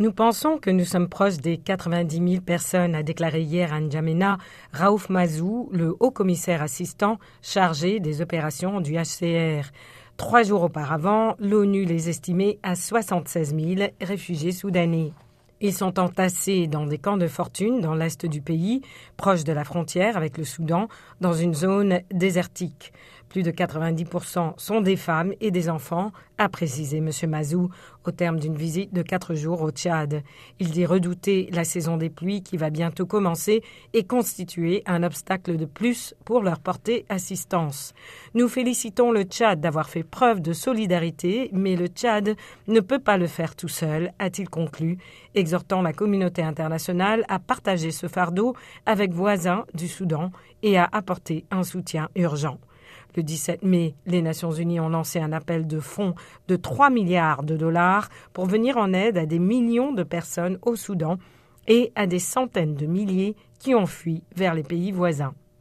Nous pensons que nous sommes proches des 90 000 personnes, a déclaré hier à N'Djamena Raouf Mazou, le haut commissaire assistant chargé des opérations du HCR. Trois jours auparavant, l'ONU les estimait à 76 000 réfugiés soudanais. Ils sont entassés dans des camps de fortune dans l'est du pays, proche de la frontière avec le Soudan, dans une zone désertique. Plus de 90% sont des femmes et des enfants, a précisé M. Mazou au terme d'une visite de quatre jours au Tchad. Il dit redouter la saison des pluies qui va bientôt commencer et constituer un obstacle de plus pour leur porter assistance. Nous félicitons le Tchad d'avoir fait preuve de solidarité, mais le Tchad ne peut pas le faire tout seul, a-t-il conclu, exhortant la communauté internationale à partager ce fardeau avec voisins du Soudan et à apporter un soutien urgent. Le 17 mai, les Nations Unies ont lancé un appel de fonds de 3 milliards de dollars pour venir en aide à des millions de personnes au Soudan et à des centaines de milliers qui ont fui vers les pays voisins.